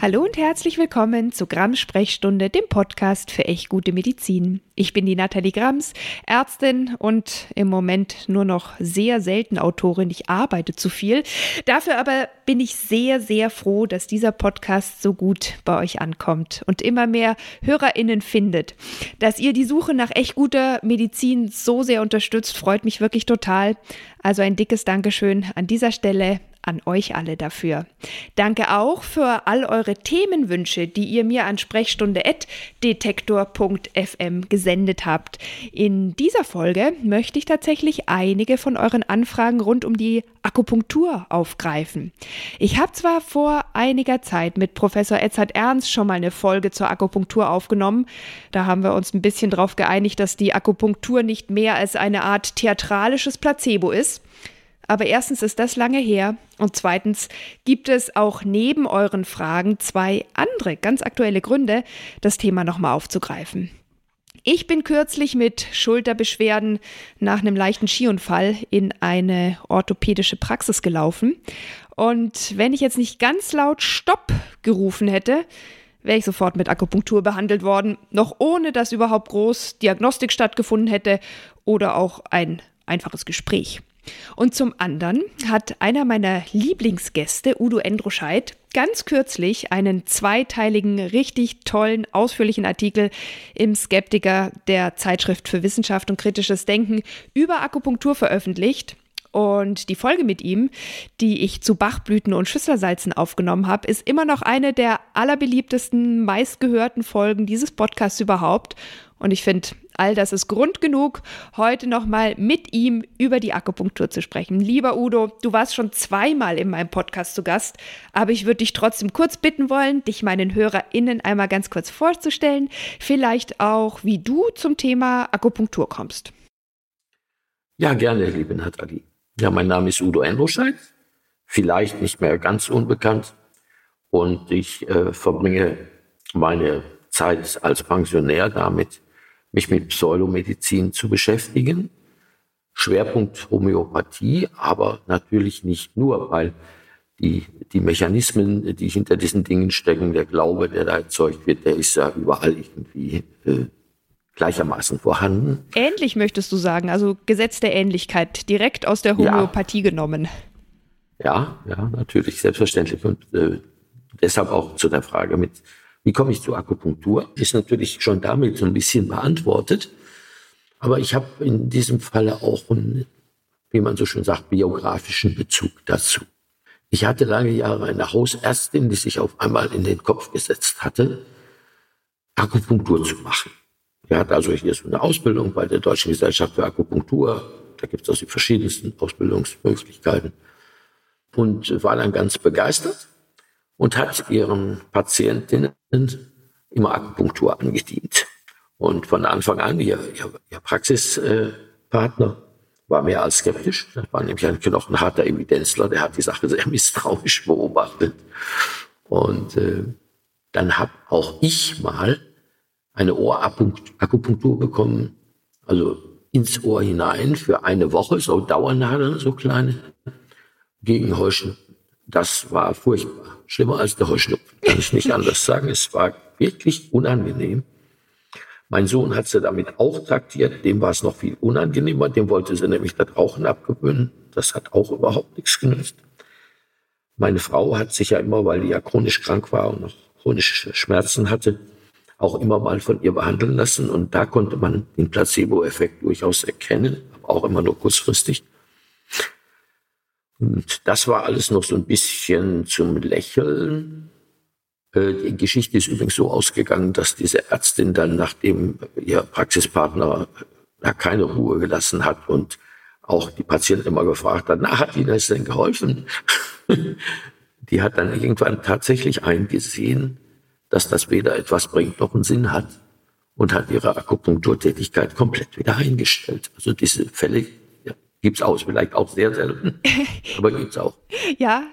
Hallo und herzlich willkommen zu Grams Sprechstunde, dem Podcast für echt gute Medizin. Ich bin die Nathalie Grams, Ärztin und im Moment nur noch sehr selten Autorin. Ich arbeite zu viel. Dafür aber bin ich sehr, sehr froh, dass dieser Podcast so gut bei euch ankommt und immer mehr HörerInnen findet. Dass ihr die Suche nach echt guter Medizin so sehr unterstützt, freut mich wirklich total. Also ein dickes Dankeschön an dieser Stelle an euch alle dafür. Danke auch für all eure Themenwünsche, die ihr mir an sprechstunde.detektor.fm gesendet habt. In dieser Folge möchte ich tatsächlich einige von euren Anfragen rund um die Akupunktur aufgreifen. Ich habe zwar vor einiger Zeit mit Professor Edzard Ernst schon mal eine Folge zur Akupunktur aufgenommen. Da haben wir uns ein bisschen darauf geeinigt, dass die Akupunktur nicht mehr als eine Art theatralisches Placebo ist. Aber erstens ist das lange her und zweitens gibt es auch neben euren Fragen zwei andere ganz aktuelle Gründe, das Thema nochmal aufzugreifen. Ich bin kürzlich mit Schulterbeschwerden nach einem leichten Skiunfall in eine orthopädische Praxis gelaufen. Und wenn ich jetzt nicht ganz laut Stopp gerufen hätte, wäre ich sofort mit Akupunktur behandelt worden, noch ohne dass überhaupt groß Diagnostik stattgefunden hätte oder auch ein einfaches Gespräch. Und zum anderen hat einer meiner Lieblingsgäste, Udo Endroscheid, ganz kürzlich einen zweiteiligen, richtig tollen, ausführlichen Artikel im Skeptiker der Zeitschrift für Wissenschaft und kritisches Denken über Akupunktur veröffentlicht. Und die Folge mit ihm, die ich zu Bachblüten und Schüsselsalzen aufgenommen habe, ist immer noch eine der allerbeliebtesten, meistgehörten Folgen dieses Podcasts überhaupt. Und ich finde, all das ist Grund genug, heute nochmal mit ihm über die Akupunktur zu sprechen. Lieber Udo, du warst schon zweimal in meinem Podcast zu Gast, aber ich würde dich trotzdem kurz bitten wollen, dich meinen HörerInnen einmal ganz kurz vorzustellen. Vielleicht auch, wie du zum Thema Akupunktur kommst. Ja, gerne, liebe Nathalie. Ja, mein Name ist Udo Endroscheid, vielleicht nicht mehr ganz unbekannt. Und ich äh, verbringe meine Zeit als Pensionär damit, mich mit Pseudomedizin zu beschäftigen. Schwerpunkt Homöopathie, aber natürlich nicht nur, weil die, die Mechanismen, die hinter diesen Dingen stecken, der Glaube, der da erzeugt wird, der ist ja überall irgendwie äh, gleichermaßen vorhanden. Ähnlich möchtest du sagen, also Gesetz der Ähnlichkeit, direkt aus der Homöopathie ja. genommen. Ja, ja, natürlich, selbstverständlich. Und äh, deshalb auch zu der Frage mit wie komme ich zur Akupunktur? Ist natürlich schon damit so ein bisschen beantwortet. Aber ich habe in diesem Falle auch einen, wie man so schön sagt, biografischen Bezug dazu. Ich hatte lange Jahre eine Hausärztin, die sich auf einmal in den Kopf gesetzt hatte, Akupunktur zu machen. Er hat also hier so eine Ausbildung bei der Deutschen Gesellschaft für Akupunktur. Da gibt es also die verschiedensten Ausbildungsmöglichkeiten. Und war dann ganz begeistert und hat ihren Patientinnen immer Akupunktur angedient. Und von Anfang an, ihr, ihr, ihr Praxispartner war mehr als skeptisch. Das war nämlich ein knochenharter Evidenzler, der hat die Sache sehr misstrauisch beobachtet. Und äh, dann habe auch ich mal eine Ohrakupunktur bekommen, also ins Ohr hinein für eine Woche, so Dauernadeln, so kleine, gegen Heuschen. Das war furchtbar schlimmer als der Heuschnupfen, kann ich nicht anders sagen. Es war wirklich unangenehm. Mein Sohn hat sie damit auch traktiert, dem war es noch viel unangenehmer, dem wollte sie nämlich das Rauchen abgewöhnen. Das hat auch überhaupt nichts genützt. Meine Frau hat sich ja immer, weil die ja chronisch krank war und noch chronische Schmerzen hatte, auch immer mal von ihr behandeln lassen. Und da konnte man den Placebo-Effekt durchaus erkennen, aber auch immer nur kurzfristig. Und das war alles noch so ein bisschen zum Lächeln. Äh, die Geschichte ist übrigens so ausgegangen, dass diese Ärztin dann, nachdem ihr Praxispartner da keine Ruhe gelassen hat und auch die Patienten immer gefragt hat, na, hat Ihnen das denn geholfen? die hat dann irgendwann tatsächlich eingesehen, dass das weder etwas bringt noch einen Sinn hat und hat ihre Akupunkturtätigkeit komplett wieder eingestellt. Also diese Fälle Gibt es auch, vielleicht auch sehr selten, aber gibt es auch. ja,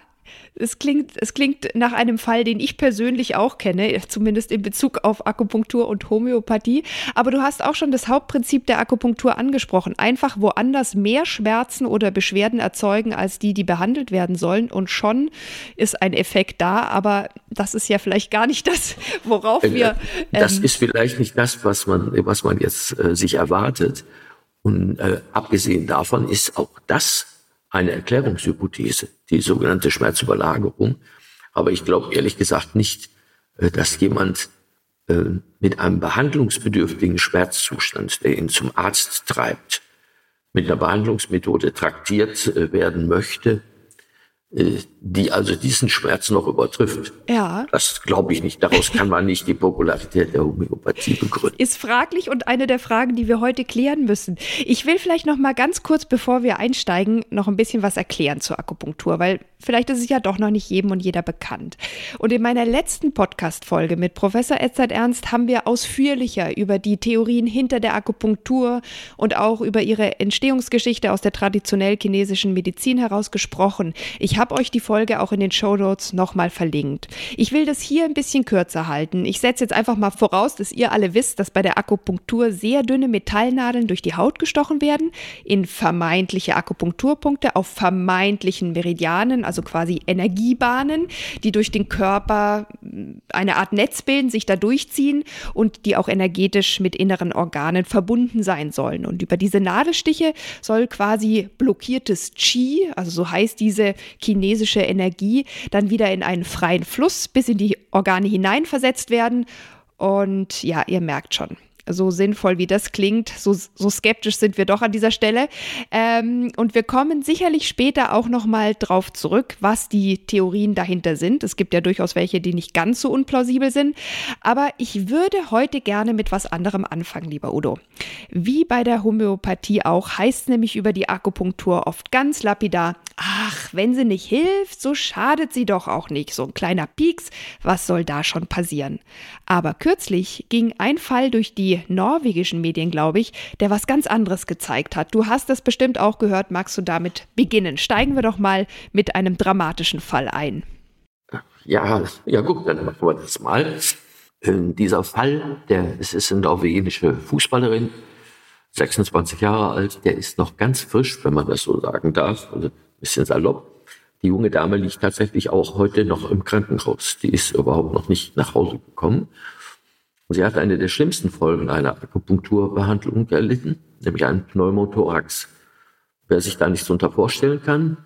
Es klingt, es klingt nach einem Fall, den ich persönlich auch kenne, zumindest in Bezug auf Akupunktur und Homöopathie. Aber du hast auch schon das Hauptprinzip der Akupunktur angesprochen. Einfach woanders mehr Schmerzen oder Beschwerden erzeugen als die, die behandelt werden sollen. Und schon ist ein Effekt da. Aber das ist ja vielleicht gar nicht das, worauf äh, wir. Ähm, das ist vielleicht nicht das, was man, was man jetzt äh, sich erwartet. Und äh, abgesehen davon ist auch das eine Erklärungshypothese, die sogenannte Schmerzüberlagerung. Aber ich glaube ehrlich gesagt nicht, äh, dass jemand äh, mit einem behandlungsbedürftigen Schmerzzustand, der ihn zum Arzt treibt, mit einer Behandlungsmethode traktiert äh, werden möchte, die also diesen Schmerz noch übertrifft. Ja. Das glaube ich nicht. Daraus kann man nicht die Popularität der Homöopathie begründen. Ist fraglich und eine der Fragen, die wir heute klären müssen. Ich will vielleicht noch mal ganz kurz, bevor wir einsteigen, noch ein bisschen was erklären zur Akupunktur, weil vielleicht ist es ja doch noch nicht jedem und jeder bekannt. Und in meiner letzten Podcast-Folge mit Professor Edzard Ernst haben wir ausführlicher über die Theorien hinter der Akupunktur und auch über ihre Entstehungsgeschichte aus der traditionell chinesischen Medizin heraus gesprochen. Ich habe euch die Folge auch in den Show Notes nochmal verlinkt. Ich will das hier ein bisschen kürzer halten. Ich setze jetzt einfach mal voraus, dass ihr alle wisst, dass bei der Akupunktur sehr dünne Metallnadeln durch die Haut gestochen werden, in vermeintliche Akupunkturpunkte auf vermeintlichen Meridianen, also quasi Energiebahnen, die durch den Körper eine Art Netz bilden, sich da durchziehen und die auch energetisch mit inneren Organen verbunden sein sollen. Und über diese Nadelstiche soll quasi blockiertes Qi, also so heißt diese Chinesisch chinesische Energie dann wieder in einen freien Fluss bis in die Organe hineinversetzt werden. Und ja, ihr merkt schon, so sinnvoll wie das klingt, so, so skeptisch sind wir doch an dieser Stelle. Ähm, und wir kommen sicherlich später auch nochmal drauf zurück, was die Theorien dahinter sind. Es gibt ja durchaus welche, die nicht ganz so unplausibel sind. Aber ich würde heute gerne mit was anderem anfangen, lieber Udo. Wie bei der Homöopathie auch, heißt nämlich über die Akupunktur oft ganz lapidar, ach, wenn sie nicht hilft, so schadet sie doch auch nicht. So ein kleiner Pieks, was soll da schon passieren? Aber kürzlich ging ein Fall durch die norwegischen Medien, glaube ich, der was ganz anderes gezeigt hat. Du hast das bestimmt auch gehört. Magst du damit beginnen? Steigen wir doch mal mit einem dramatischen Fall ein. Ja, ja gut, dann machen wir das mal. In dieser Fall, der, es ist eine norwegische Fußballerin, 26 Jahre alt, der ist noch ganz frisch, wenn man das so sagen darf, also ein bisschen salopp. Die junge Dame liegt tatsächlich auch heute noch im Krankenhaus. Die ist überhaupt noch nicht nach Hause gekommen. Und sie hat eine der schlimmsten Folgen einer Akupunkturbehandlung erlitten, nämlich einen Pneumothorax. Wer sich da nichts unter vorstellen kann,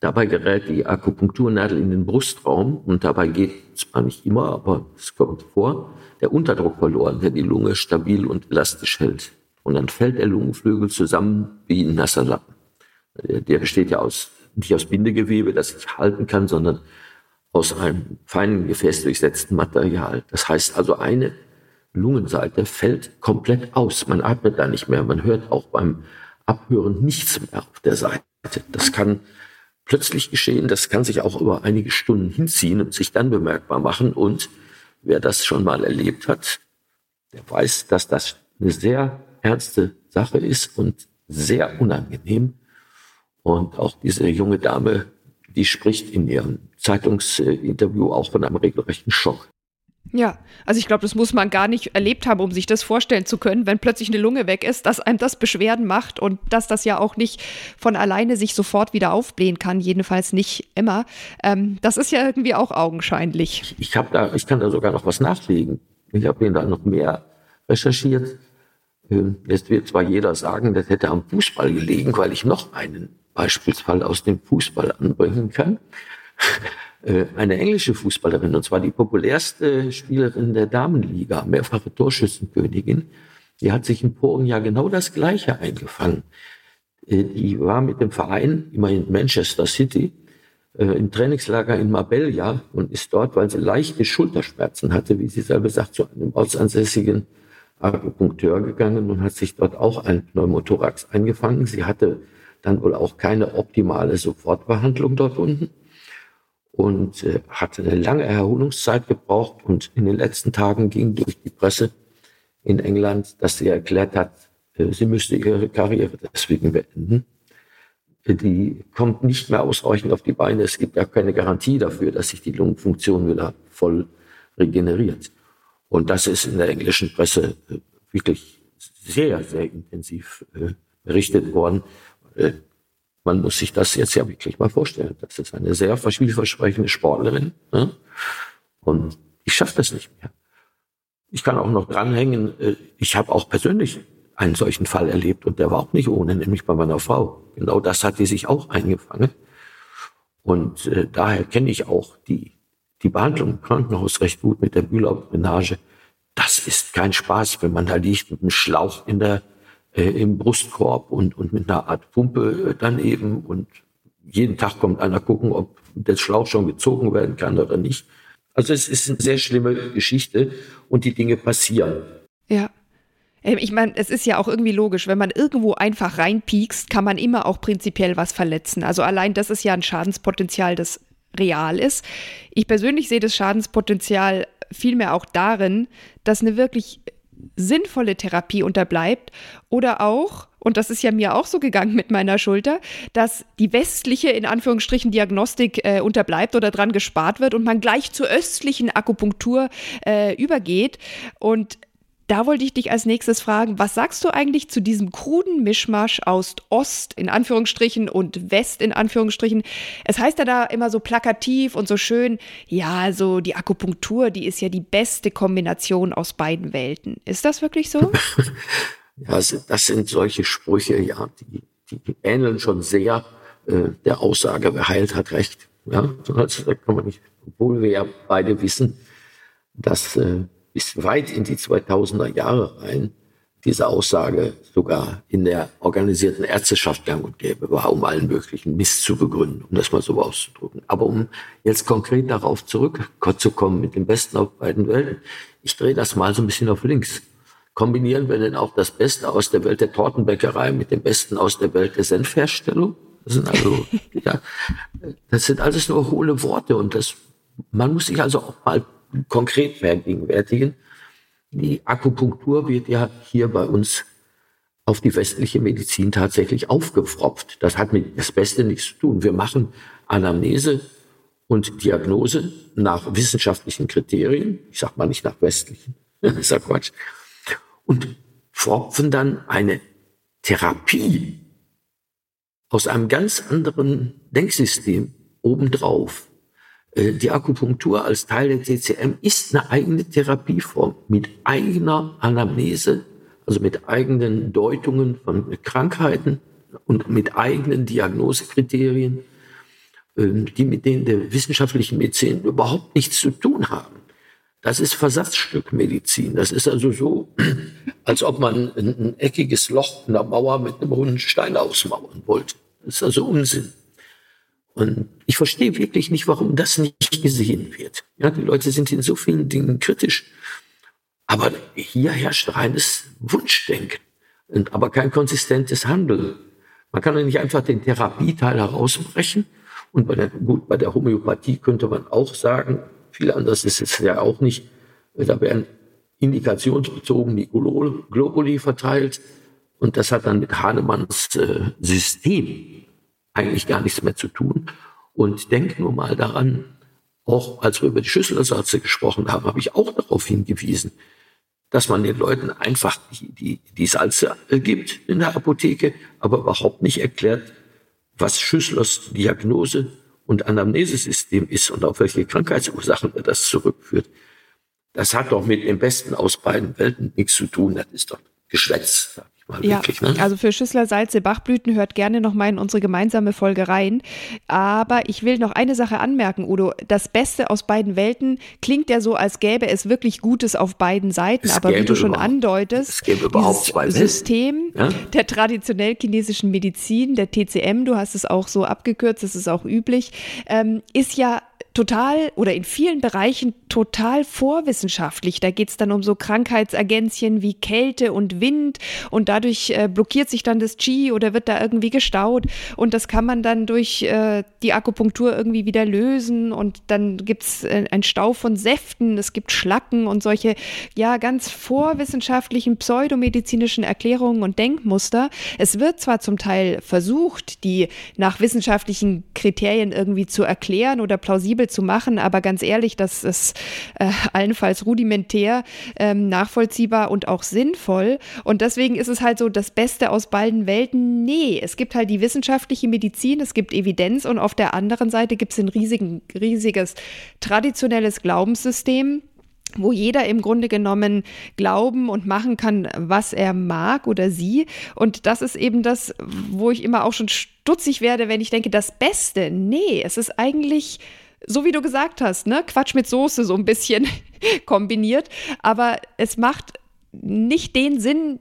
dabei gerät die Akupunkturnadel in den Brustraum und dabei geht, zwar nicht immer, aber es kommt vor, der Unterdruck verloren, der die Lunge stabil und elastisch hält. Und dann fällt der Lungenflügel zusammen wie ein nasser Lappen. Der besteht ja aus, nicht aus Bindegewebe, das sich halten kann, sondern aus einem feinen Gefäß durchsetzten Material. Das heißt also, eine Lungenseite fällt komplett aus. Man atmet da nicht mehr. Man hört auch beim Abhören nichts mehr auf der Seite. Das kann plötzlich geschehen. Das kann sich auch über einige Stunden hinziehen und sich dann bemerkbar machen. Und wer das schon mal erlebt hat, der weiß, dass das eine sehr ernste Sache ist und sehr unangenehm. Und auch diese junge Dame, die spricht in ihrem Zeitungsinterview auch von einem regelrechten Schock. Ja, also ich glaube, das muss man gar nicht erlebt haben, um sich das vorstellen zu können, wenn plötzlich eine Lunge weg ist, dass einem das Beschwerden macht und dass das ja auch nicht von alleine sich sofort wieder aufblähen kann, jedenfalls nicht immer. Ähm, das ist ja irgendwie auch augenscheinlich. Ich, hab da, ich kann da sogar noch was nachlegen. Ich habe mir da noch mehr recherchiert. Ähm, jetzt wird zwar jeder sagen, das hätte am Fußball gelegen, weil ich noch einen Beispielsfall aus dem Fußball anbringen kann. Äh, eine englische Fußballerin, und zwar die populärste Spielerin der Damenliga, mehrfache Torschützenkönigin, die hat sich im vorigen Jahr genau das Gleiche eingefangen. Äh, die war mit dem Verein, immerhin Manchester City, äh, im Trainingslager in Marbella und ist dort, weil sie leichte Schulterschmerzen hatte, wie sie selber sagt, zu einem ortsansässigen Akupunkteur gegangen und hat sich dort auch ein Pneumothorax eingefangen. Sie hatte dann wohl auch keine optimale Sofortbehandlung dort unten und äh, hatte eine lange Erholungszeit gebraucht und in den letzten Tagen ging durch die Presse in England, dass sie erklärt hat, äh, sie müsste ihre Karriere deswegen beenden. die kommt nicht mehr ausreichend auf die Beine. Es gibt ja keine Garantie dafür, dass sich die Lungenfunktion wieder voll regeneriert. Und das ist in der englischen Presse äh, wirklich sehr, sehr intensiv äh, berichtet worden. Man muss sich das jetzt ja wirklich mal vorstellen. Das ist eine sehr vielversprechende Sportlerin. Ne? Und ich schaffe das nicht mehr. Ich kann auch noch dranhängen, äh, ich habe auch persönlich einen solchen Fall erlebt und der war auch nicht ohne, nämlich bei meiner Frau. Genau das hat die sich auch eingefangen. Und äh, daher kenne ich auch die, die Behandlung im Krankenhaus recht gut mit der Bühler-Drainage. Das ist kein Spaß, wenn man da liegt mit einem Schlauch in der, im Brustkorb und, und mit einer Art Pumpe äh, daneben und jeden Tag kommt einer gucken, ob der Schlauch schon gezogen werden kann oder nicht. Also es ist eine sehr schlimme Geschichte und die Dinge passieren. Ja. Ähm, ich meine, es ist ja auch irgendwie logisch, wenn man irgendwo einfach reinpiekst, kann man immer auch prinzipiell was verletzen. Also allein das ist ja ein Schadenspotenzial, das real ist. Ich persönlich sehe das Schadenspotenzial vielmehr auch darin, dass eine wirklich sinnvolle Therapie unterbleibt oder auch, und das ist ja mir auch so gegangen mit meiner Schulter, dass die westliche, in Anführungsstrichen, Diagnostik äh, unterbleibt oder dran gespart wird und man gleich zur östlichen Akupunktur äh, übergeht. Und da wollte ich dich als nächstes fragen, was sagst du eigentlich zu diesem kruden Mischmasch aus Ost in Anführungsstrichen und West in Anführungsstrichen? Es heißt ja da immer so plakativ und so schön, ja, also die Akupunktur, die ist ja die beste Kombination aus beiden Welten. Ist das wirklich so? ja, das sind solche Sprüche, ja, die, die ähneln schon sehr äh, der Aussage, wer heilt, hat recht. Ja, also, kann man nicht, obwohl wir ja beide wissen, dass äh, bis weit in die 2000er Jahre rein diese Aussage sogar in der organisierten Ärzteschaft gang und gäbe war, um allen möglichen Mist zu begründen, um das mal so auszudrücken. Aber um jetzt konkret darauf zurückzukommen mit dem Besten auf beiden Welten, ich drehe das mal so ein bisschen auf links. Kombinieren wir denn auch das Beste aus der Welt der Tortenbäckerei mit dem Besten aus der Welt der Senfherstellung? Das sind also, ja, das sind alles nur hohle Worte und das, man muss sich also auch mal konkret vergegenwärtigen. Die Akupunktur wird ja hier bei uns auf die westliche Medizin tatsächlich aufgepfropft. Das hat mit das Beste nichts zu tun. Wir machen Anamnese und Diagnose nach wissenschaftlichen Kriterien. Ich sag mal nicht nach westlichen. das ist ja Quatsch. Und pfropfen dann eine Therapie aus einem ganz anderen Denksystem obendrauf. Äh, die Akupunktur als Teil der TCM ist eine eigene Therapieform mit eigener Anamnese, also mit eigenen Deutungen von Krankheiten und mit eigenen Diagnosekriterien, ähm, die mit denen der wissenschaftlichen Medizin überhaupt nichts zu tun haben. Das ist Versatzstückmedizin. Das ist also so, als ob man ein, eckiges Loch in der Mauer mit einem runden Stein ausmauern wollte. Das ist also Unsinn. Und ich verstehe wirklich nicht, warum das nicht gesehen wird. Ja, die Leute sind in so vielen Dingen kritisch. Aber hier herrscht reines Wunschdenken, und aber kein konsistentes Handeln. Man kann ja nicht einfach den Therapieteil herausbrechen. Und bei der, gut, bei der Homöopathie könnte man auch sagen, viel anders ist es ja auch nicht. Da werden indikationsbezogen die Globuli verteilt. Und das hat dann mit Hahnemanns äh, System eigentlich gar nichts mehr zu tun. Und denk nur mal daran, auch als wir über die Schüsselersatze gesprochen haben, habe ich auch darauf hingewiesen, dass man den Leuten einfach die, die, die Salze gibt in der Apotheke, aber überhaupt nicht erklärt, was Schüsslers Diagnose und Anamnesesystem ist und auf welche Krankheitsursachen er das zurückführt. Das hat doch mit dem Besten aus beiden Welten nichts zu tun. Das ist doch Geschwätz mal ja, wirklich. Ne? Also für Schüssler Salze Bachblüten hört gerne noch mal in unsere gemeinsame Folge rein. Aber ich will noch eine Sache anmerken, Udo. Das Beste aus beiden Welten klingt ja so, als gäbe es wirklich Gutes auf beiden Seiten. Es aber wie du schon andeutest, dieses System ja? der traditionell chinesischen Medizin, der TCM, du hast es auch so abgekürzt, das ist auch üblich, ähm, ist ja total oder in vielen Bereichen total vorwissenschaftlich. Da geht es dann um so Krankheitsergänzchen wie Kälte und Wind und dadurch äh, blockiert sich dann das Qi oder wird da irgendwie gestaut und das kann man dann durch äh, die Akupunktur irgendwie wieder lösen und dann gibt es äh, einen Stau von Säften, es gibt Schlacken und solche ja ganz vorwissenschaftlichen pseudomedizinischen Erklärungen und Denkmuster. Es wird zwar zum Teil versucht, die nach wissenschaftlichen Kriterien irgendwie zu erklären oder plausibel zu machen, aber ganz ehrlich, das ist äh, allenfalls rudimentär, ähm, nachvollziehbar und auch sinnvoll. Und deswegen ist es halt so das Beste aus beiden Welten. Nee, es gibt halt die wissenschaftliche Medizin, es gibt Evidenz und auf der anderen Seite gibt es ein riesigen, riesiges traditionelles Glaubenssystem wo jeder im Grunde genommen glauben und machen kann, was er mag oder sie. Und das ist eben das, wo ich immer auch schon stutzig werde, wenn ich denke, das Beste. Nee, es ist eigentlich so wie du gesagt hast, ne, Quatsch mit Soße so ein bisschen kombiniert, aber es macht nicht den Sinn,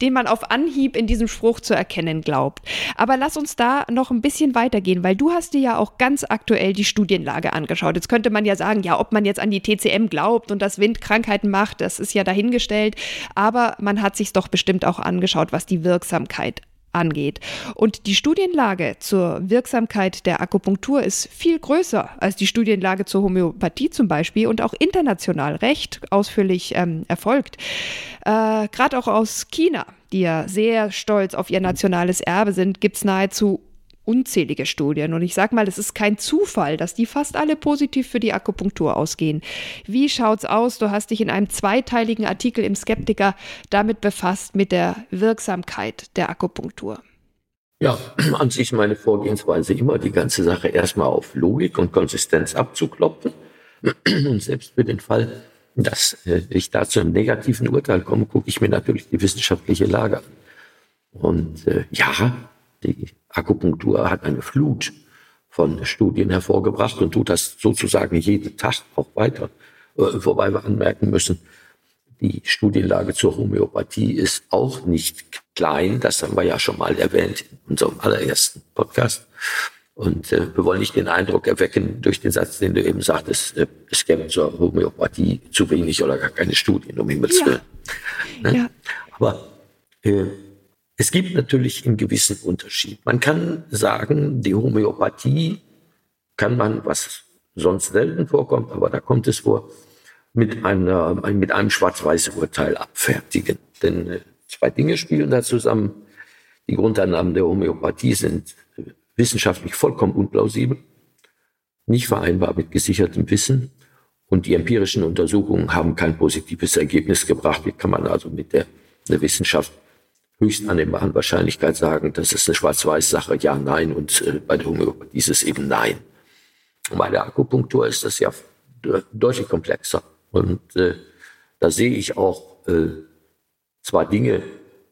den man auf Anhieb in diesem Spruch zu erkennen glaubt. Aber lass uns da noch ein bisschen weitergehen, weil du hast dir ja auch ganz aktuell die Studienlage angeschaut. Jetzt könnte man ja sagen, ja, ob man jetzt an die TCM glaubt und das Wind Krankheiten macht, das ist ja dahingestellt. Aber man hat sich doch bestimmt auch angeschaut, was die Wirksamkeit angeht. Und die Studienlage zur Wirksamkeit der Akupunktur ist viel größer als die Studienlage zur Homöopathie zum Beispiel und auch international recht ausführlich ähm, erfolgt. Äh, Gerade auch aus China, die ja sehr stolz auf ihr nationales Erbe sind, gibt es nahezu unzählige Studien. Und ich sage mal, es ist kein Zufall, dass die fast alle positiv für die Akupunktur ausgehen. Wie schaut's aus? Du hast dich in einem zweiteiligen Artikel im Skeptiker damit befasst, mit der Wirksamkeit der Akupunktur. Ja, an sich meine Vorgehensweise immer, die ganze Sache erstmal auf Logik und Konsistenz abzuklopfen. Und selbst für den Fall, dass äh, ich da zu einem negativen Urteil komme, gucke ich mir natürlich die wissenschaftliche Lage an. Und äh, ja, die Akupunktur hat eine Flut von Studien hervorgebracht und tut das sozusagen jeden Tag auch weiter. Äh, wobei wir anmerken müssen, die Studienlage zur Homöopathie ist auch nicht klein. Das haben wir ja schon mal erwähnt in unserem allerersten Podcast. Und äh, wir wollen nicht den Eindruck erwecken durch den Satz, den du eben sagtest, äh, es gäbe zur Homöopathie zu wenig oder gar keine Studien, um Himmels Willen. Ja. Ne? Ja. Aber äh, es gibt natürlich einen gewissen Unterschied. Man kann sagen, die Homöopathie kann man, was sonst selten vorkommt, aber da kommt es vor, mit, einer, mit einem Schwarz-Weiß-Urteil abfertigen. Denn äh, zwei Dinge spielen da zusammen. Die Grundannahmen der Homöopathie sind äh, wissenschaftlich vollkommen unplausibel, nicht vereinbar mit gesichertem Wissen und die empirischen Untersuchungen haben kein positives Ergebnis gebracht. Wie kann man also mit der, der Wissenschaft höchst annehmbaren Wahrscheinlichkeit sagen, das ist eine Schwarz-Weiß-Sache, ja, nein, und äh, bei der Homöopathie ist es eben nein. Und bei der Akupunktur ist das ja deutlich komplexer. Und äh, da sehe ich auch äh, zwar Dinge,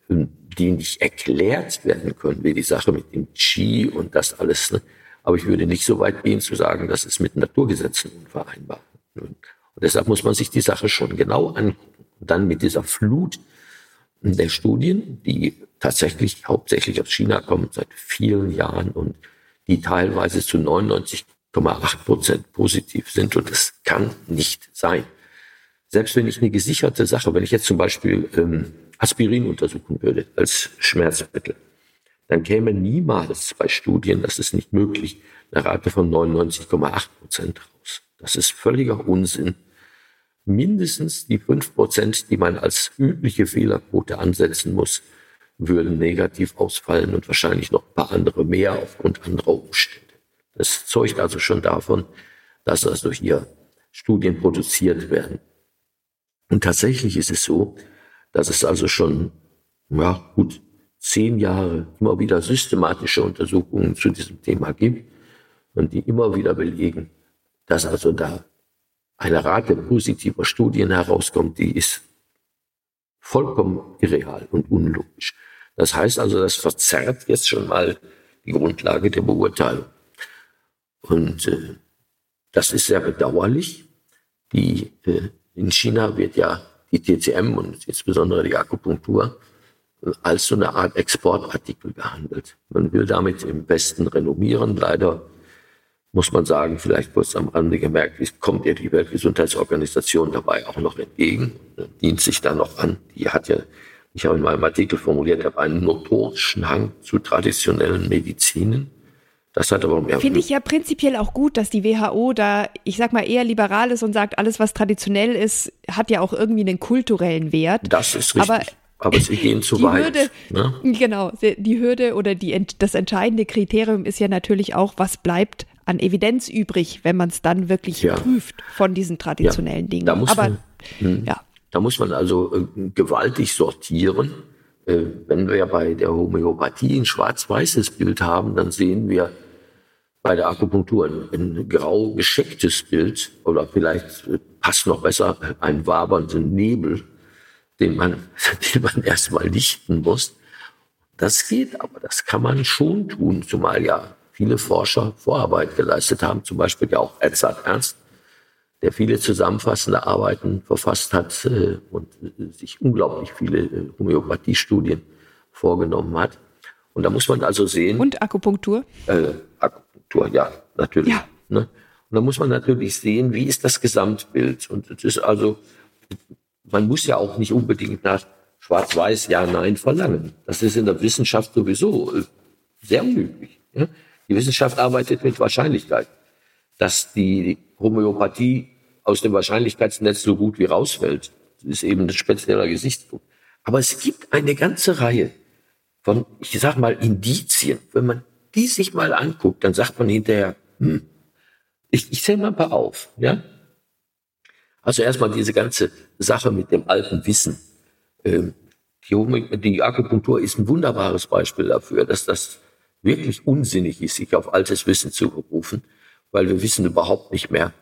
die nicht erklärt werden können, wie die Sache mit dem Qi und das alles, ne? aber ich würde nicht so weit gehen zu sagen, das ist mit Naturgesetzen unvereinbar. Und deshalb muss man sich die Sache schon genau angucken. Und dann mit dieser Flut der Studien, die tatsächlich hauptsächlich aus China kommen seit vielen Jahren und die teilweise zu 99,8 Prozent positiv sind. Und das kann nicht sein. Selbst wenn ich eine gesicherte Sache, wenn ich jetzt zum Beispiel ähm, Aspirin untersuchen würde als Schmerzmittel, dann käme niemals bei Studien, das ist nicht möglich, eine Rate von 99,8 Prozent raus. Das ist völliger Unsinn mindestens die fünf Prozent, die man als übliche Fehlerquote ansetzen muss, würden negativ ausfallen und wahrscheinlich noch ein paar andere mehr aufgrund anderer Umstände. Das zeugt also schon davon, dass also hier Studien produziert werden. Und tatsächlich ist es so, dass es also schon, ja, gut zehn Jahre immer wieder systematische Untersuchungen zu diesem Thema gibt und die immer wieder belegen, dass also da eine Rate positiver Studien herauskommt, die ist vollkommen irreal und unlogisch. Das heißt also, das verzerrt jetzt schon mal die Grundlage der Beurteilung. Und äh, das ist sehr bedauerlich. Die, äh, in China wird ja die TCM und insbesondere die Akupunktur als so eine Art Exportartikel behandelt. Man will damit im Westen renommieren. Leider muss man sagen, vielleicht kurz am Rande gemerkt, wie kommt ihr die Weltgesundheitsorganisation dabei auch noch entgegen, dient sich da noch an. Die hat ja, ich habe in meinem Artikel formuliert, habe einen notorischen Hang zu traditionellen Medizinen. Das hat aber mehr. Finde ich ja prinzipiell auch gut, dass die WHO da, ich sag mal, eher liberal ist und sagt, alles, was traditionell ist, hat ja auch irgendwie einen kulturellen Wert. Das ist richtig. Aber aber sie gehen zu weit. Hürde, ne? Genau, die Hürde oder die, das entscheidende Kriterium ist ja natürlich auch, was bleibt an Evidenz übrig, wenn man es dann wirklich ja. prüft von diesen traditionellen ja, Dingen. Da muss Aber man, hm, ja. Da muss man also äh, gewaltig sortieren. Äh, wenn wir bei der Homöopathie ein schwarz-weißes Bild haben, dann sehen wir bei der Akupunktur ein, ein grau geschecktes Bild oder vielleicht äh, passt noch besser ein wabernden Nebel, den man, den man erstmal lichten muss. Das geht, aber das kann man schon tun, zumal ja viele Forscher Vorarbeit geleistet haben, zum Beispiel ja auch Edzard Ernst, der viele zusammenfassende Arbeiten verfasst hat äh, und äh, sich unglaublich viele äh, Homöopathiestudien vorgenommen hat. Und da muss man also sehen. Und Akupunktur? Äh, Akupunktur, ja, natürlich. Ja. Ne? Und da muss man natürlich sehen, wie ist das Gesamtbild. Und es ist also, man muss ja auch nicht unbedingt nach Schwarz-Weiß, Ja, Nein verlangen. Das ist in der Wissenschaft sowieso sehr unüblich. Ja? Die Wissenschaft arbeitet mit Wahrscheinlichkeit. Dass die Homöopathie aus dem Wahrscheinlichkeitsnetz so gut wie rausfällt, ist eben ein spezieller Gesichtspunkt. Aber es gibt eine ganze Reihe von, ich sag mal, Indizien. Wenn man die sich mal anguckt, dann sagt man hinterher, hm, ich, ich zähle mal ein paar auf, ja. Also erstmal diese ganze Sache mit dem alten Wissen. Ähm, die, die Akupunktur ist ein wunderbares Beispiel dafür, dass das wirklich unsinnig ist, sich auf altes Wissen zu berufen, weil wir wissen überhaupt nicht mehr,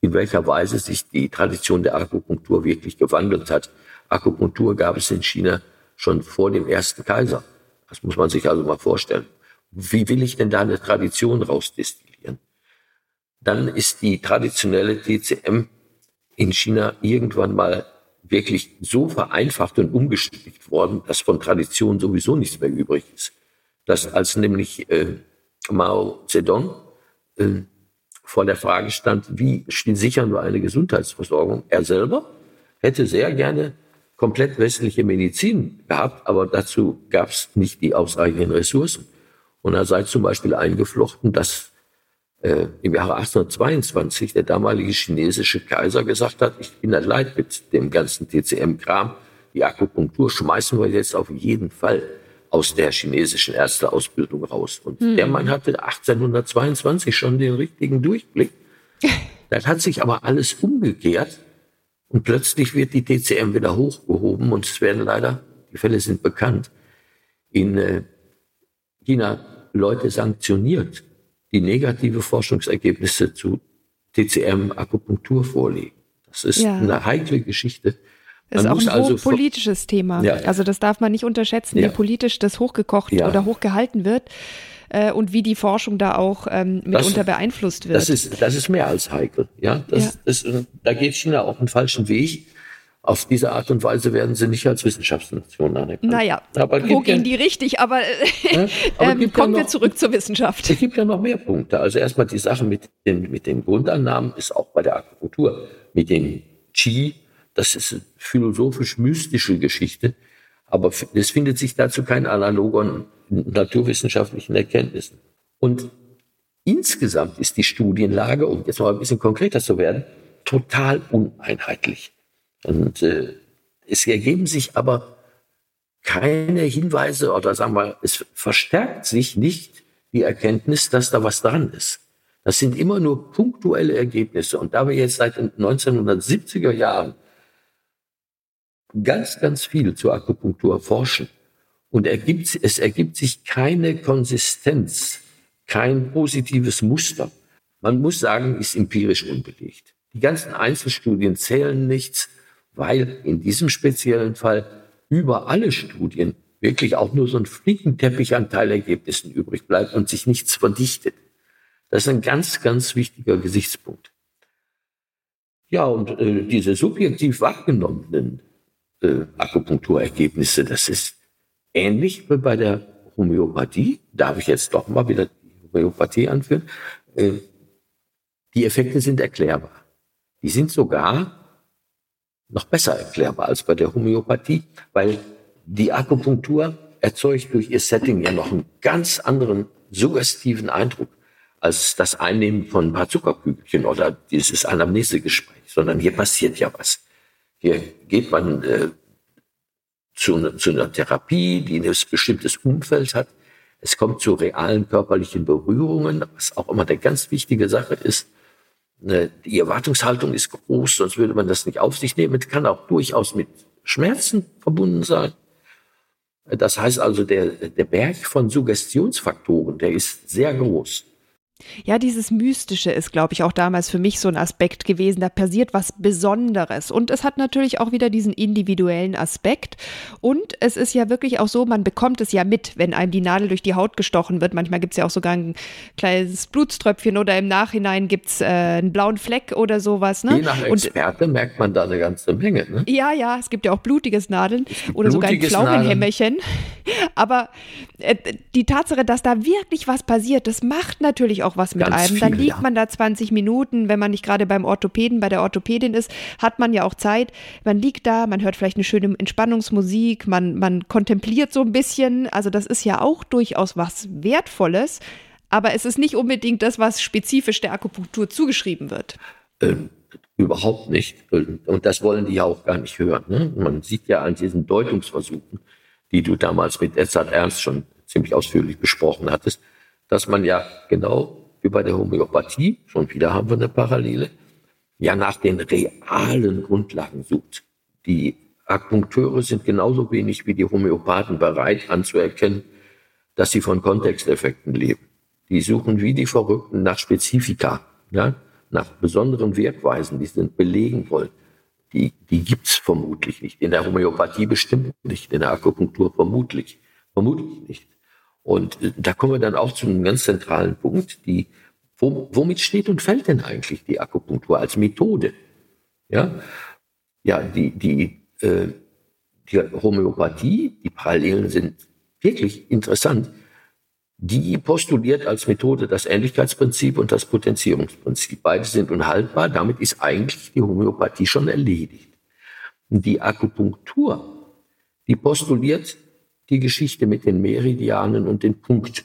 in welcher Weise sich die Tradition der Akupunktur wirklich gewandelt hat. Akupunktur gab es in China schon vor dem ersten Kaiser. Das muss man sich also mal vorstellen. Wie will ich denn da eine Tradition rausdestillieren? Dann ist die traditionelle TCM in China irgendwann mal wirklich so vereinfacht und umgestrickt worden, dass von Tradition sowieso nichts mehr übrig ist dass als nämlich äh, Mao Zedong äh, vor der Frage stand, wie sichern wir eine Gesundheitsversorgung, er selber hätte sehr gerne komplett westliche Medizin gehabt, aber dazu gab es nicht die ausreichenden Ressourcen. Und er sei zum Beispiel eingeflochten, dass äh, im Jahre 1822 der damalige chinesische Kaiser gesagt hat, ich bin leid mit dem ganzen TCM-Kram, die Akupunktur schmeißen wir jetzt auf jeden Fall aus der chinesischen Ärzteausbildung raus. Und hm. der Mann hatte 1822 schon den richtigen Durchblick. Das hat sich aber alles umgekehrt und plötzlich wird die TCM wieder hochgehoben und es werden leider, die Fälle sind bekannt, in äh, China Leute sanktioniert, die negative Forschungsergebnisse zu TCM Akupunktur vorlegen. Das ist ja. eine heikle Geschichte. Das ist auch ein also hochpolitisches Thema. Ja, Also das darf man nicht unterschätzen, ja. wie politisch das hochgekocht ja. oder hochgehalten wird äh, und wie die Forschung da auch ähm, mitunter das, beeinflusst wird. Das ist, das ist mehr als heikel. Ja, das, das, da geht China auf einen falschen Weg. Auf diese Art und Weise werden sie nicht als Wissenschaftsnation anerkannt. Naja, aber wo gehen die richtig? Aber, ja, aber ähm, kommen ja noch, wir zurück zur Wissenschaft. Es gibt ja noch mehr Punkte. Also erstmal die Sache mit den, mit den Grundannahmen ist auch bei der Akupunktur, mit dem Qi, das ist eine philosophisch-mystische Geschichte, aber es findet sich dazu kein Analogon in naturwissenschaftlichen Erkenntnissen. Und insgesamt ist die Studienlage, um jetzt mal ein bisschen konkreter zu werden, total uneinheitlich. Und äh, es ergeben sich aber keine Hinweise oder sagen wir, es verstärkt sich nicht die Erkenntnis, dass da was dran ist. Das sind immer nur punktuelle Ergebnisse. Und da wir jetzt seit den 1970er Jahren ganz, ganz viel zur Akupunktur forschen und ergibt, es ergibt sich keine Konsistenz, kein positives Muster. Man muss sagen, ist empirisch unbelegt. Die ganzen Einzelstudien zählen nichts, weil in diesem speziellen Fall über alle Studien wirklich auch nur so ein Flickenteppich an Teilergebnissen übrig bleibt und sich nichts verdichtet. Das ist ein ganz, ganz wichtiger Gesichtspunkt. Ja, und äh, diese subjektiv wahrgenommenen äh, Akupunkturergebnisse. Das ist ähnlich wie bei der Homöopathie. Darf ich jetzt doch mal wieder die Homöopathie anführen? Äh, Die Effekte sind erklärbar. Die sind sogar noch besser erklärbar als bei der Homöopathie, weil die Akupunktur erzeugt durch ihr Setting ja noch einen ganz anderen suggestiven Eindruck als das Einnehmen von ein paar Zuckerkügelchen oder dieses Anamnesegespräch, sondern hier passiert ja was. Hier geht man äh, zu, zu einer Therapie, die ein bestimmtes Umfeld hat. Es kommt zu realen körperlichen Berührungen, was auch immer eine ganz wichtige Sache ist. Ne, die Erwartungshaltung ist groß, sonst würde man das nicht auf sich nehmen. Es kann auch durchaus mit Schmerzen verbunden sein. Das heißt also, der, der Berg von Suggestionsfaktoren, der ist sehr groß. Ja, dieses Mystische ist, glaube ich, auch damals für mich so ein Aspekt gewesen. Da passiert was Besonderes. Und es hat natürlich auch wieder diesen individuellen Aspekt. Und es ist ja wirklich auch so, man bekommt es ja mit, wenn einem die Nadel durch die Haut gestochen wird. Manchmal gibt es ja auch sogar ein kleines Blutströpfchen oder im Nachhinein gibt es äh, einen blauen Fleck oder sowas. Ne? Je nach Experte Und, merkt man da eine ganze Menge. Ne? Ja, ja, es gibt ja auch blutiges Nadeln oder sogar ein Pflaumenhämmerchen. Aber äh, die Tatsache, dass da wirklich was passiert, das macht natürlich auch auch was mit Ganz einem. Viel, dann liegt ja. man da 20 Minuten, wenn man nicht gerade beim Orthopäden, bei der Orthopädin ist, hat man ja auch Zeit. Man liegt da, man hört vielleicht eine schöne Entspannungsmusik, man, man kontempliert so ein bisschen. Also das ist ja auch durchaus was Wertvolles, aber es ist nicht unbedingt das, was spezifisch der Akupunktur zugeschrieben wird. Ähm, überhaupt nicht. Und das wollen die ja auch gar nicht hören. Ne? Man sieht ja an diesen Deutungsversuchen, die du damals mit Edzard Ernst schon ziemlich ausführlich besprochen hattest, dass man ja genau wie bei der Homöopathie, schon wieder haben wir eine Parallele, ja nach den realen Grundlagen sucht. Die Akupunkteure sind genauso wenig wie die Homöopathen bereit anzuerkennen, dass sie von Kontexteffekten leben. Die suchen wie die Verrückten nach Spezifika, ja, nach besonderen Wirkweisen, die sie belegen wollen. Die, die gibt's vermutlich nicht. In der Homöopathie bestimmt nicht, in der Akupunktur vermutlich, vermutlich nicht. Und äh, da kommen wir dann auch zu einem ganz zentralen Punkt, die, wo, womit steht und fällt denn eigentlich die Akupunktur als Methode? Ja, ja die, die, äh, die Homöopathie, die Parallelen sind wirklich interessant. Die postuliert als Methode das Ähnlichkeitsprinzip und das Potenzierungsprinzip. Beide sind unhaltbar. Damit ist eigentlich die Homöopathie schon erledigt. Die Akupunktur, die postuliert die Geschichte mit den Meridianen und den Punkten.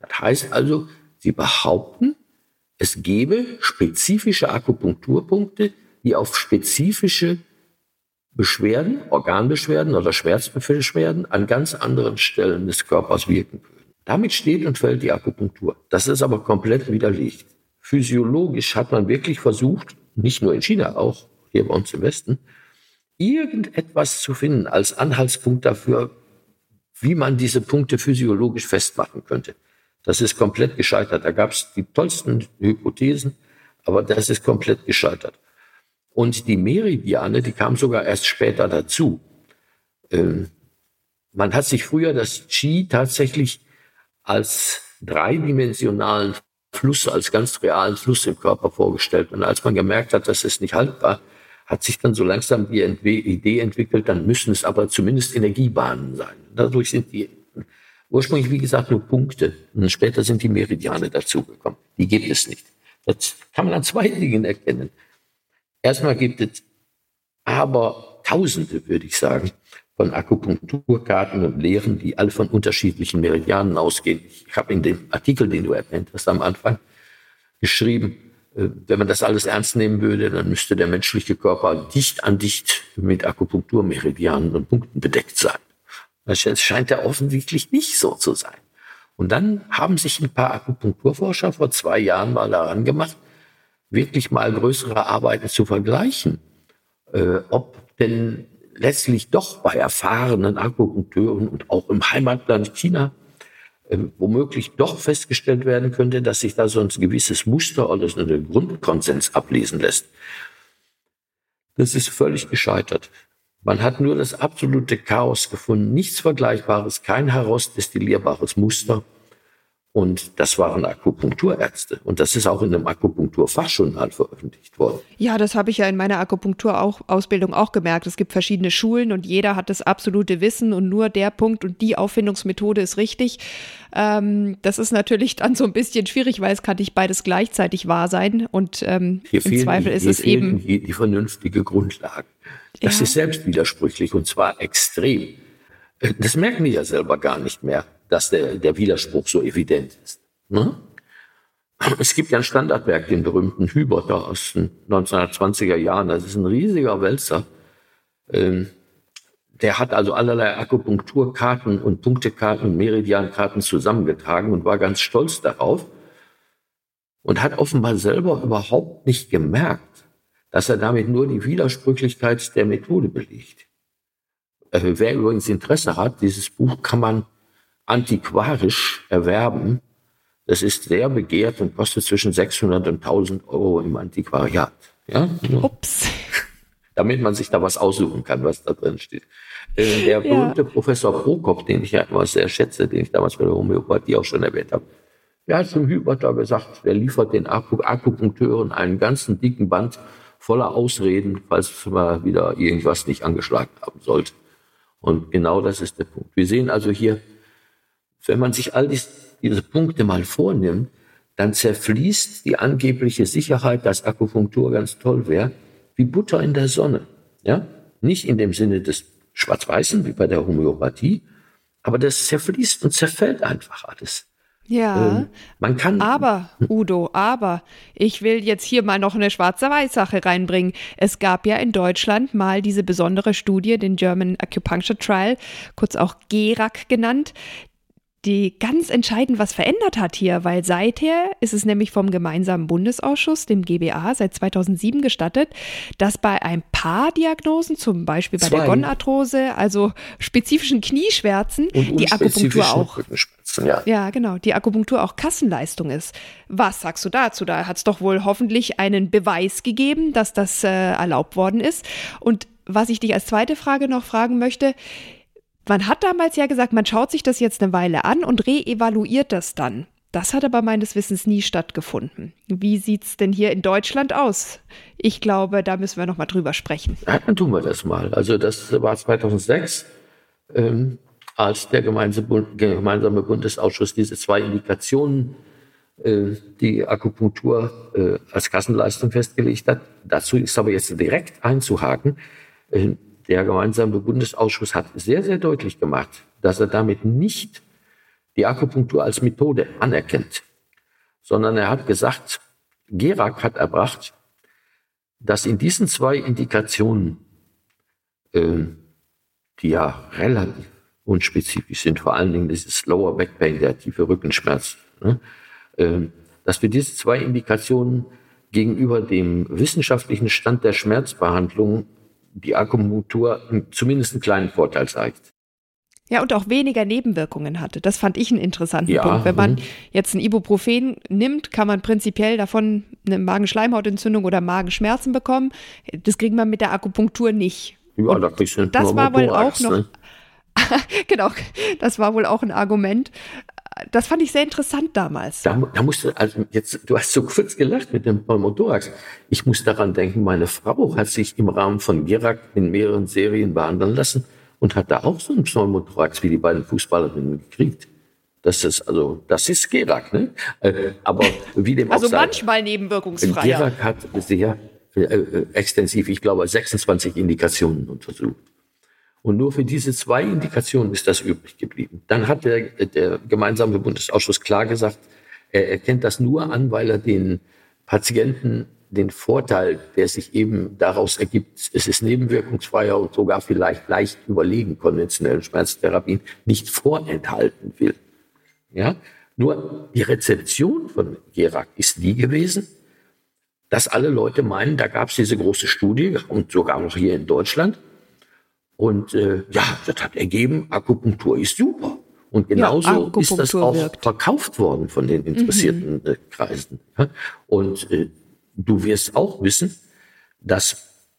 Das heißt also, sie behaupten, es gebe spezifische Akupunkturpunkte, die auf spezifische Beschwerden, Organbeschwerden oder Schmerzbeschwerden an ganz anderen Stellen des Körpers wirken würden. Damit steht und fällt die Akupunktur. Das ist aber komplett widerlegt. Physiologisch hat man wirklich versucht, nicht nur in China, auch hier bei uns im Westen, irgendetwas zu finden als Anhaltspunkt dafür, wie man diese Punkte physiologisch festmachen könnte. Das ist komplett gescheitert. Da gab es die tollsten Hypothesen, aber das ist komplett gescheitert. Und die Meridiane, die kamen sogar erst später dazu. Ähm, man hat sich früher das Qi tatsächlich als dreidimensionalen Fluss, als ganz realen Fluss im Körper vorgestellt. Und als man gemerkt hat, dass es nicht haltbar, hat sich dann so langsam die Idee entwickelt, dann müssen es aber zumindest Energiebahnen sein. Dadurch sind die ursprünglich, wie gesagt, nur Punkte. Und später sind die Meridiane dazugekommen. Die gibt es nicht. Das kann man an zwei Dingen erkennen. Erstmal gibt es aber Tausende, würde ich sagen, von Akupunkturkarten und Lehren, die alle von unterschiedlichen Meridianen ausgehen. Ich habe in dem Artikel, den du erwähnt hast am Anfang, geschrieben, wenn man das alles ernst nehmen würde, dann müsste der menschliche Körper dicht an dicht mit Akupunkturmeridianen und Punkten bedeckt sein. Das scheint ja offensichtlich nicht so zu sein. Und dann haben sich ein paar Akupunkturforscher vor zwei Jahren mal daran gemacht, wirklich mal größere Arbeiten zu vergleichen, äh, ob denn letztlich doch bei erfahrenen Akupunkteuren und auch im Heimatland China äh, womöglich doch festgestellt werden könnte, dass sich da so ein gewisses Muster oder so ein Grundkonsens ablesen lässt. Das ist völlig gescheitert. Man hat nur das absolute Chaos gefunden, nichts Vergleichbares, kein herausdestillierbares Muster. Und das waren Akupunkturärzte. Und das ist auch in einem Akupunkturfachjournal veröffentlicht worden. Ja, das habe ich ja in meiner Akupunkturausbildung auch gemerkt. Es gibt verschiedene Schulen und jeder hat das absolute Wissen und nur der Punkt und die Auffindungsmethode ist richtig. Ähm, das ist natürlich dann so ein bisschen schwierig, weil es kann nicht beides gleichzeitig wahr sein. Und ähm, im Zweifel ist es eben. Die, die vernünftige Grundlage. Das ja. ist selbst widersprüchlich und zwar extrem. Äh, das merken die ja selber gar nicht mehr dass der, der Widerspruch so evident ist. Ne? Es gibt ja ein Standardwerk, den berühmten Hüberter aus den 1920er Jahren. Das ist ein riesiger Wälzer. Ähm, der hat also allerlei Akupunkturkarten und Punktekarten und Meridiankarten zusammengetragen und war ganz stolz darauf und hat offenbar selber überhaupt nicht gemerkt, dass er damit nur die Widersprüchlichkeit der Methode belegt. Äh, wer übrigens Interesse hat, dieses Buch kann man antiquarisch erwerben. Das ist sehr begehrt und kostet zwischen 600 und 1000 Euro im Antiquariat. Ja? Ups. Damit man sich da was aussuchen kann, was da drin steht. Äh, der berühmte ja. Professor Prokop, den ich ja immer sehr schätze, den ich damals bei der Homöopathie auch schon erwähnt habe, der hat zum Hüberter gesagt, der liefert den Akupunkteuren einen ganzen dicken Band voller Ausreden, falls mal wieder irgendwas nicht angeschlagen haben sollte. Und genau das ist der Punkt. Wir sehen also hier wenn man sich all dies, diese Punkte mal vornimmt, dann zerfließt die angebliche Sicherheit, dass Akupunktur ganz toll wäre, wie Butter in der Sonne. Ja? Nicht in dem Sinne des Schwarz-Weißen, wie bei der Homöopathie, aber das zerfließt und zerfällt einfach alles. Ja, ähm, man kann. Aber, Udo, aber ich will jetzt hier mal noch eine schwarze Weiß-Sache reinbringen. Es gab ja in Deutschland mal diese besondere Studie, den German Acupuncture Trial, kurz auch GERAC genannt die ganz entscheidend was verändert hat hier, weil seither ist es nämlich vom gemeinsamen Bundesausschuss, dem GBA, seit 2007 gestattet, dass bei ein paar Diagnosen, zum Beispiel bei Zwei. der Gonarthrose, also spezifischen Knieschmerzen, die Akupunktur auch. Ja. ja, genau, die Akupunktur auch Kassenleistung ist. Was sagst du dazu? Da hat es doch wohl hoffentlich einen Beweis gegeben, dass das äh, erlaubt worden ist. Und was ich dich als zweite Frage noch fragen möchte, man hat damals ja gesagt, man schaut sich das jetzt eine Weile an und reevaluiert das dann. Das hat aber meines Wissens nie stattgefunden. Wie sieht es denn hier in Deutschland aus? Ich glaube, da müssen wir noch mal drüber sprechen. Ja, dann tun wir das mal. Also das war 2006, ähm, als der gemeinsame Bundesausschuss diese zwei Indikationen, äh, die Akupunktur äh, als Kassenleistung festgelegt hat. Dazu ist aber jetzt direkt einzuhaken. Äh, der gemeinsame Bundesausschuss hat sehr, sehr deutlich gemacht, dass er damit nicht die Akupunktur als Methode anerkennt, sondern er hat gesagt, Gerak hat erbracht, dass in diesen zwei Indikationen, äh, die ja relativ unspezifisch sind, vor allen Dingen dieses Lower Back Pain, der tiefe Rückenschmerz, ne, äh, dass wir diese zwei Indikationen gegenüber dem wissenschaftlichen Stand der Schmerzbehandlung die Akupunktur zumindest einen kleinen Vorteil zeigt. Ja, und auch weniger Nebenwirkungen hatte. Das fand ich einen interessanten ja, Punkt. Wenn man mhm. jetzt ein Ibuprofen nimmt, kann man prinzipiell davon eine Magenschleimhautentzündung oder Magenschmerzen bekommen. Das kriegt man mit der Akupunktur nicht. Ja, da kriegst du das war wohl auch noch. Ne? genau, das war wohl auch ein Argument das fand ich sehr interessant damals. Da, da musste, also jetzt, du hast so kurz gelacht mit dem Pneumothorax. Ich muss daran denken, meine Frau hat sich im Rahmen von Gerak in mehreren Serien behandeln lassen und hat da auch so einen Pneumothorax wie die beiden Fußballerinnen gekriegt. Das ist also, das ist Gerak, ne? Äh, aber wie dem also auch sei, manchmal nebenwirkungsfrei. Gerak hat sehr äh, äh, extensiv, ich glaube, 26 Indikationen untersucht. Und nur für diese zwei Indikationen ist das übrig geblieben. Dann hat der, der gemeinsame Bundesausschuss klar gesagt, er erkennt das nur an, weil er den Patienten den Vorteil, der sich eben daraus ergibt, es ist nebenwirkungsfreier und sogar vielleicht leicht überlegen konventionellen Schmerztherapien, nicht vorenthalten will. Ja? Nur die Rezeption von Gerak ist die gewesen, dass alle Leute meinen, da gab es diese große Studie und sogar noch hier in Deutschland, und äh, ja, das hat ergeben, Akupunktur ist super. Und genauso ja, ist das auch wirkt. verkauft worden von den interessierten mhm. äh, Kreisen. Und äh, du wirst auch wissen, dass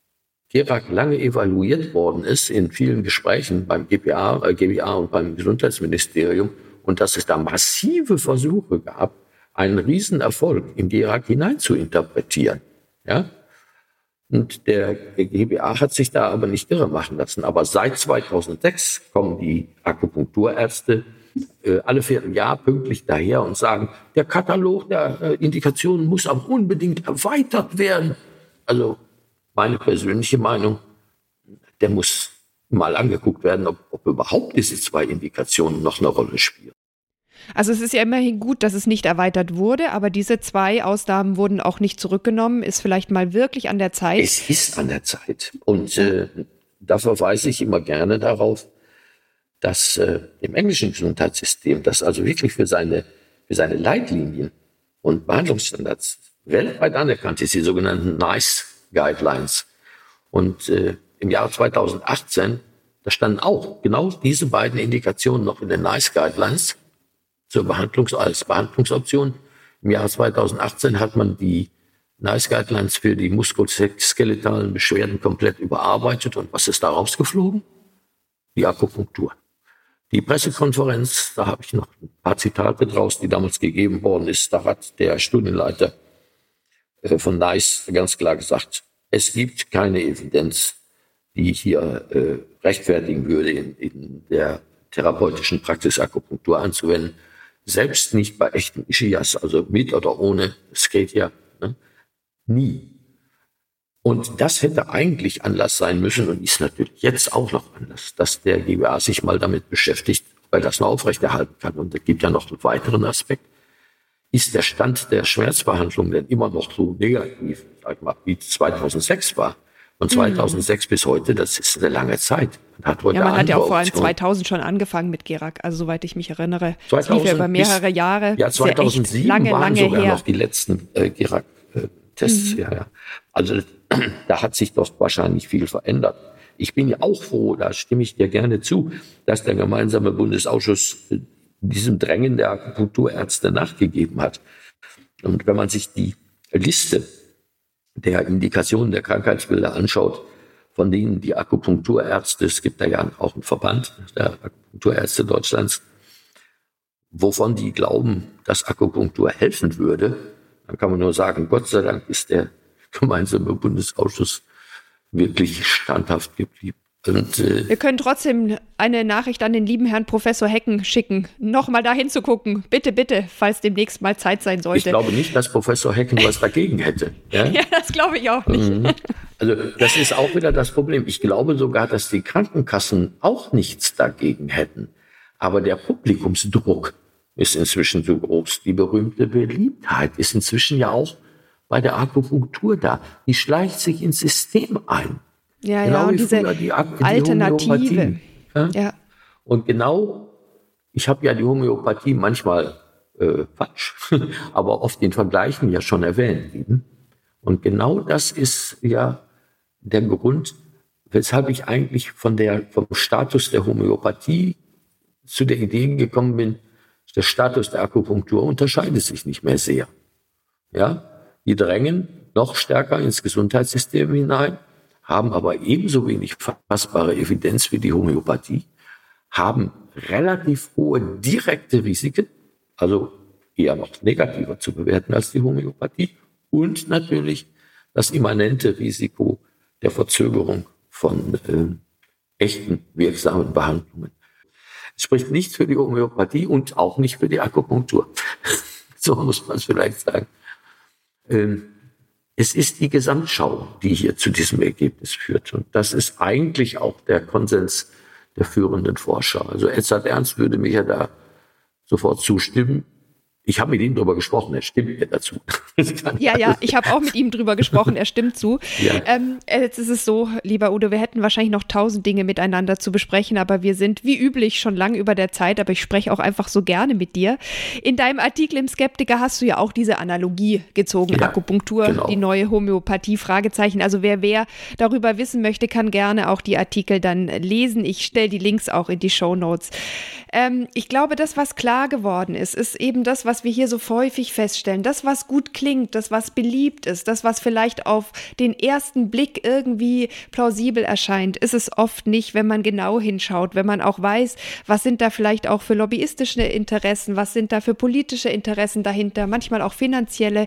Gerak lange evaluiert worden ist in vielen Gesprächen beim GPA, äh, GBA und beim Gesundheitsministerium und dass es da massive Versuche gab, einen Riesenerfolg in die Irak hinein zu interpretieren. Ja? Und der, GBA hat sich da aber nicht irre machen lassen. Aber seit 2006 kommen die Akupunkturärzte äh, alle Vierteljahr pünktlich daher und sagen, der Katalog der äh, Indikationen muss aber unbedingt erweitert werden. Also meine persönliche Meinung, der muss mal angeguckt werden, ob, ob überhaupt diese zwei Indikationen noch eine Rolle spielen. Also es ist ja immerhin gut, dass es nicht erweitert wurde, aber diese zwei Ausnahmen wurden auch nicht zurückgenommen. Ist vielleicht mal wirklich an der Zeit. Es ist an der Zeit. Und äh, da verweise ich immer gerne darauf, dass äh, im englischen Gesundheitssystem, das also wirklich für seine, für seine Leitlinien und Behandlungsstandards weltweit anerkannt ist, die sogenannten NICE Guidelines. Und äh, im Jahr 2018, da standen auch genau diese beiden Indikationen noch in den NICE Guidelines zur Behandlung als Behandlungsoption. Im Jahr 2018 hat man die NICE Guidelines für die muskuloskeletalen Beschwerden komplett überarbeitet. Und was ist da rausgeflogen? Die Akupunktur. Die Pressekonferenz, da habe ich noch ein paar Zitate draus, die damals gegeben worden ist. Da hat der Studienleiter äh, von NICE ganz klar gesagt, es gibt keine Evidenz, die hier äh, rechtfertigen würde, in, in der therapeutischen Praxis Akupunktur anzuwenden. Selbst nicht bei echten Ischias, also mit oder ohne, es geht ja ne? nie. Und das hätte eigentlich Anlass sein müssen und ist natürlich jetzt auch noch Anlass, dass der GWA sich mal damit beschäftigt, weil das noch aufrechterhalten kann. Und es gibt ja noch einen weiteren Aspekt. Ist der Stand der Schmerzbehandlung denn immer noch so negativ, sag ich mal, wie 2006 war? Von 2006 mhm. bis heute, das ist eine lange Zeit. Man hat heute ja, man hat ja auch vor allem 2000 schon angefangen mit Gerak, also soweit ich mich erinnere. 2000 das lief ja über mehrere Jahre. Ja, 2007 ja lange, waren lange sogar her. noch die letzten äh, Gerak-Tests. Mhm. Ja, ja. Also da hat sich doch wahrscheinlich viel verändert. Ich bin ja auch froh, da stimme ich dir gerne zu, dass der gemeinsame Bundesausschuss äh, diesem Drängen der Akupunkturärzte nachgegeben hat. Und wenn man sich die Liste der Indikationen der Krankheitsbilder anschaut, von denen die Akupunkturärzte, es gibt da ja auch einen Verband der Akupunkturärzte Deutschlands, wovon die glauben, dass Akupunktur helfen würde, dann kann man nur sagen, Gott sei Dank ist der gemeinsame Bundesausschuss wirklich standhaft geblieben. Und, äh, Wir können trotzdem eine Nachricht an den lieben Herrn Professor Hecken schicken, nochmal da hinzugucken. Bitte, bitte, falls demnächst mal Zeit sein sollte. Ich glaube nicht, dass Professor Hecken was dagegen hätte. Ja, ja das glaube ich auch nicht. Mhm. Also das ist auch wieder das Problem. Ich glaube sogar, dass die Krankenkassen auch nichts dagegen hätten. Aber der Publikumsdruck ist inzwischen so groß. Die berühmte Beliebtheit ist inzwischen ja auch bei der Akupunktur da. Die schleicht sich ins System ein. Ja, genau ja, und diese die, die Alternative. Ja? ja? Und genau, ich habe ja die Homöopathie manchmal äh, falsch, aber oft in Vergleichen ja schon erwähnt. Und genau das ist ja der Grund, weshalb ich eigentlich von der, vom Status der Homöopathie zu der Idee gekommen bin, der Status der Akupunktur unterscheidet sich nicht mehr sehr. Ja, die drängen noch stärker ins Gesundheitssystem hinein, haben aber ebenso wenig fassbare Evidenz wie die Homöopathie, haben relativ hohe direkte Risiken, also eher noch negativer zu bewerten als die Homöopathie und natürlich das immanente Risiko der Verzögerung von äh, echten wirksamen Behandlungen. Es spricht nicht für die Homöopathie und auch nicht für die Akupunktur. so muss man es vielleicht sagen. Ähm, es ist die Gesamtschau, die hier zu diesem Ergebnis führt. Und das ist eigentlich auch der Konsens der führenden Forscher. Also Edzard Ernst würde mir ja da sofort zustimmen. Ich habe mit ihm darüber gesprochen, er stimmt mir dazu. ja, ja, ich habe auch mit ihm darüber gesprochen, er stimmt zu. Ja. Ähm, jetzt ist es so, lieber Udo, wir hätten wahrscheinlich noch tausend Dinge miteinander zu besprechen, aber wir sind wie üblich schon lang über der Zeit, aber ich spreche auch einfach so gerne mit dir. In deinem Artikel im Skeptiker hast du ja auch diese Analogie gezogen, ja, Akupunktur, genau. die neue Homöopathie, Fragezeichen. Also wer, wer darüber wissen möchte, kann gerne auch die Artikel dann lesen. Ich stelle die Links auch in die Show Notes. Ähm, ich glaube, das, was klar geworden ist, ist eben das, was was wir hier so häufig feststellen, das, was gut klingt, das, was beliebt ist, das, was vielleicht auf den ersten Blick irgendwie plausibel erscheint, ist es oft nicht, wenn man genau hinschaut, wenn man auch weiß, was sind da vielleicht auch für lobbyistische Interessen, was sind da für politische Interessen dahinter, manchmal auch finanzielle,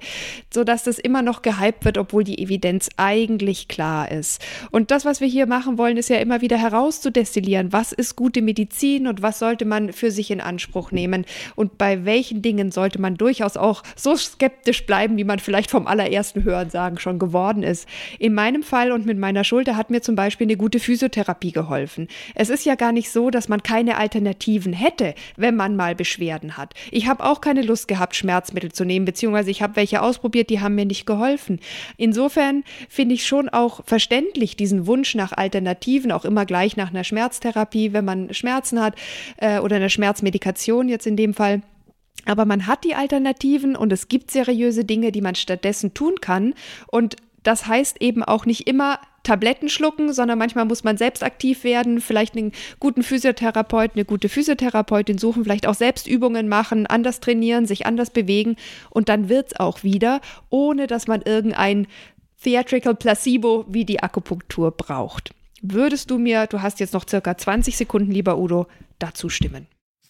sodass das immer noch gehypt wird, obwohl die Evidenz eigentlich klar ist. Und das, was wir hier machen wollen, ist ja immer wieder herauszudestillieren, was ist gute Medizin und was sollte man für sich in Anspruch nehmen und bei welchen Dingen sollte man durchaus auch so skeptisch bleiben, wie man vielleicht vom allerersten Hören sagen schon geworden ist. In meinem Fall und mit meiner Schulter hat mir zum Beispiel eine gute Physiotherapie geholfen. Es ist ja gar nicht so, dass man keine Alternativen hätte, wenn man mal Beschwerden hat. Ich habe auch keine Lust gehabt, Schmerzmittel zu nehmen, beziehungsweise ich habe welche ausprobiert, die haben mir nicht geholfen. Insofern finde ich schon auch verständlich diesen Wunsch nach Alternativen, auch immer gleich nach einer Schmerztherapie, wenn man Schmerzen hat äh, oder einer Schmerzmedikation jetzt in dem Fall. Aber man hat die Alternativen und es gibt seriöse Dinge, die man stattdessen tun kann. Und das heißt eben auch nicht immer Tabletten schlucken, sondern manchmal muss man selbst aktiv werden, vielleicht einen guten Physiotherapeuten, eine gute Physiotherapeutin suchen, vielleicht auch selbst Übungen machen, anders trainieren, sich anders bewegen und dann wird es auch wieder, ohne dass man irgendein Theatrical Placebo wie die Akupunktur braucht. Würdest du mir, du hast jetzt noch circa 20 Sekunden, lieber Udo, dazu stimmen?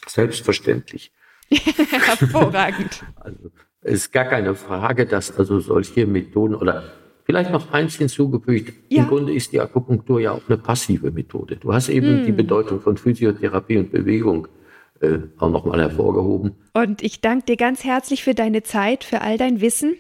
Selbstverständlich. Hervorragend. Also, es ist gar keine Frage, dass also solche Methoden oder vielleicht noch eins hinzugefügt. Ja. Im Grunde ist die Akupunktur ja auch eine passive Methode. Du hast eben hm. die Bedeutung von Physiotherapie und Bewegung äh, auch nochmal hervorgehoben. Und ich danke dir ganz herzlich für deine Zeit, für all dein Wissen.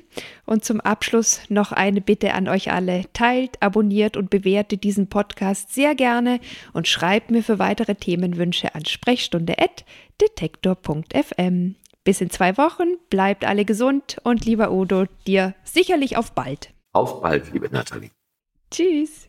Und zum Abschluss noch eine Bitte an euch alle. Teilt, abonniert und bewertet diesen Podcast sehr gerne und schreibt mir für weitere Themenwünsche an sprechstunde.detektor.fm. Bis in zwei Wochen, bleibt alle gesund und lieber Udo, dir sicherlich auf bald. Auf bald, liebe Nathalie. Tschüss.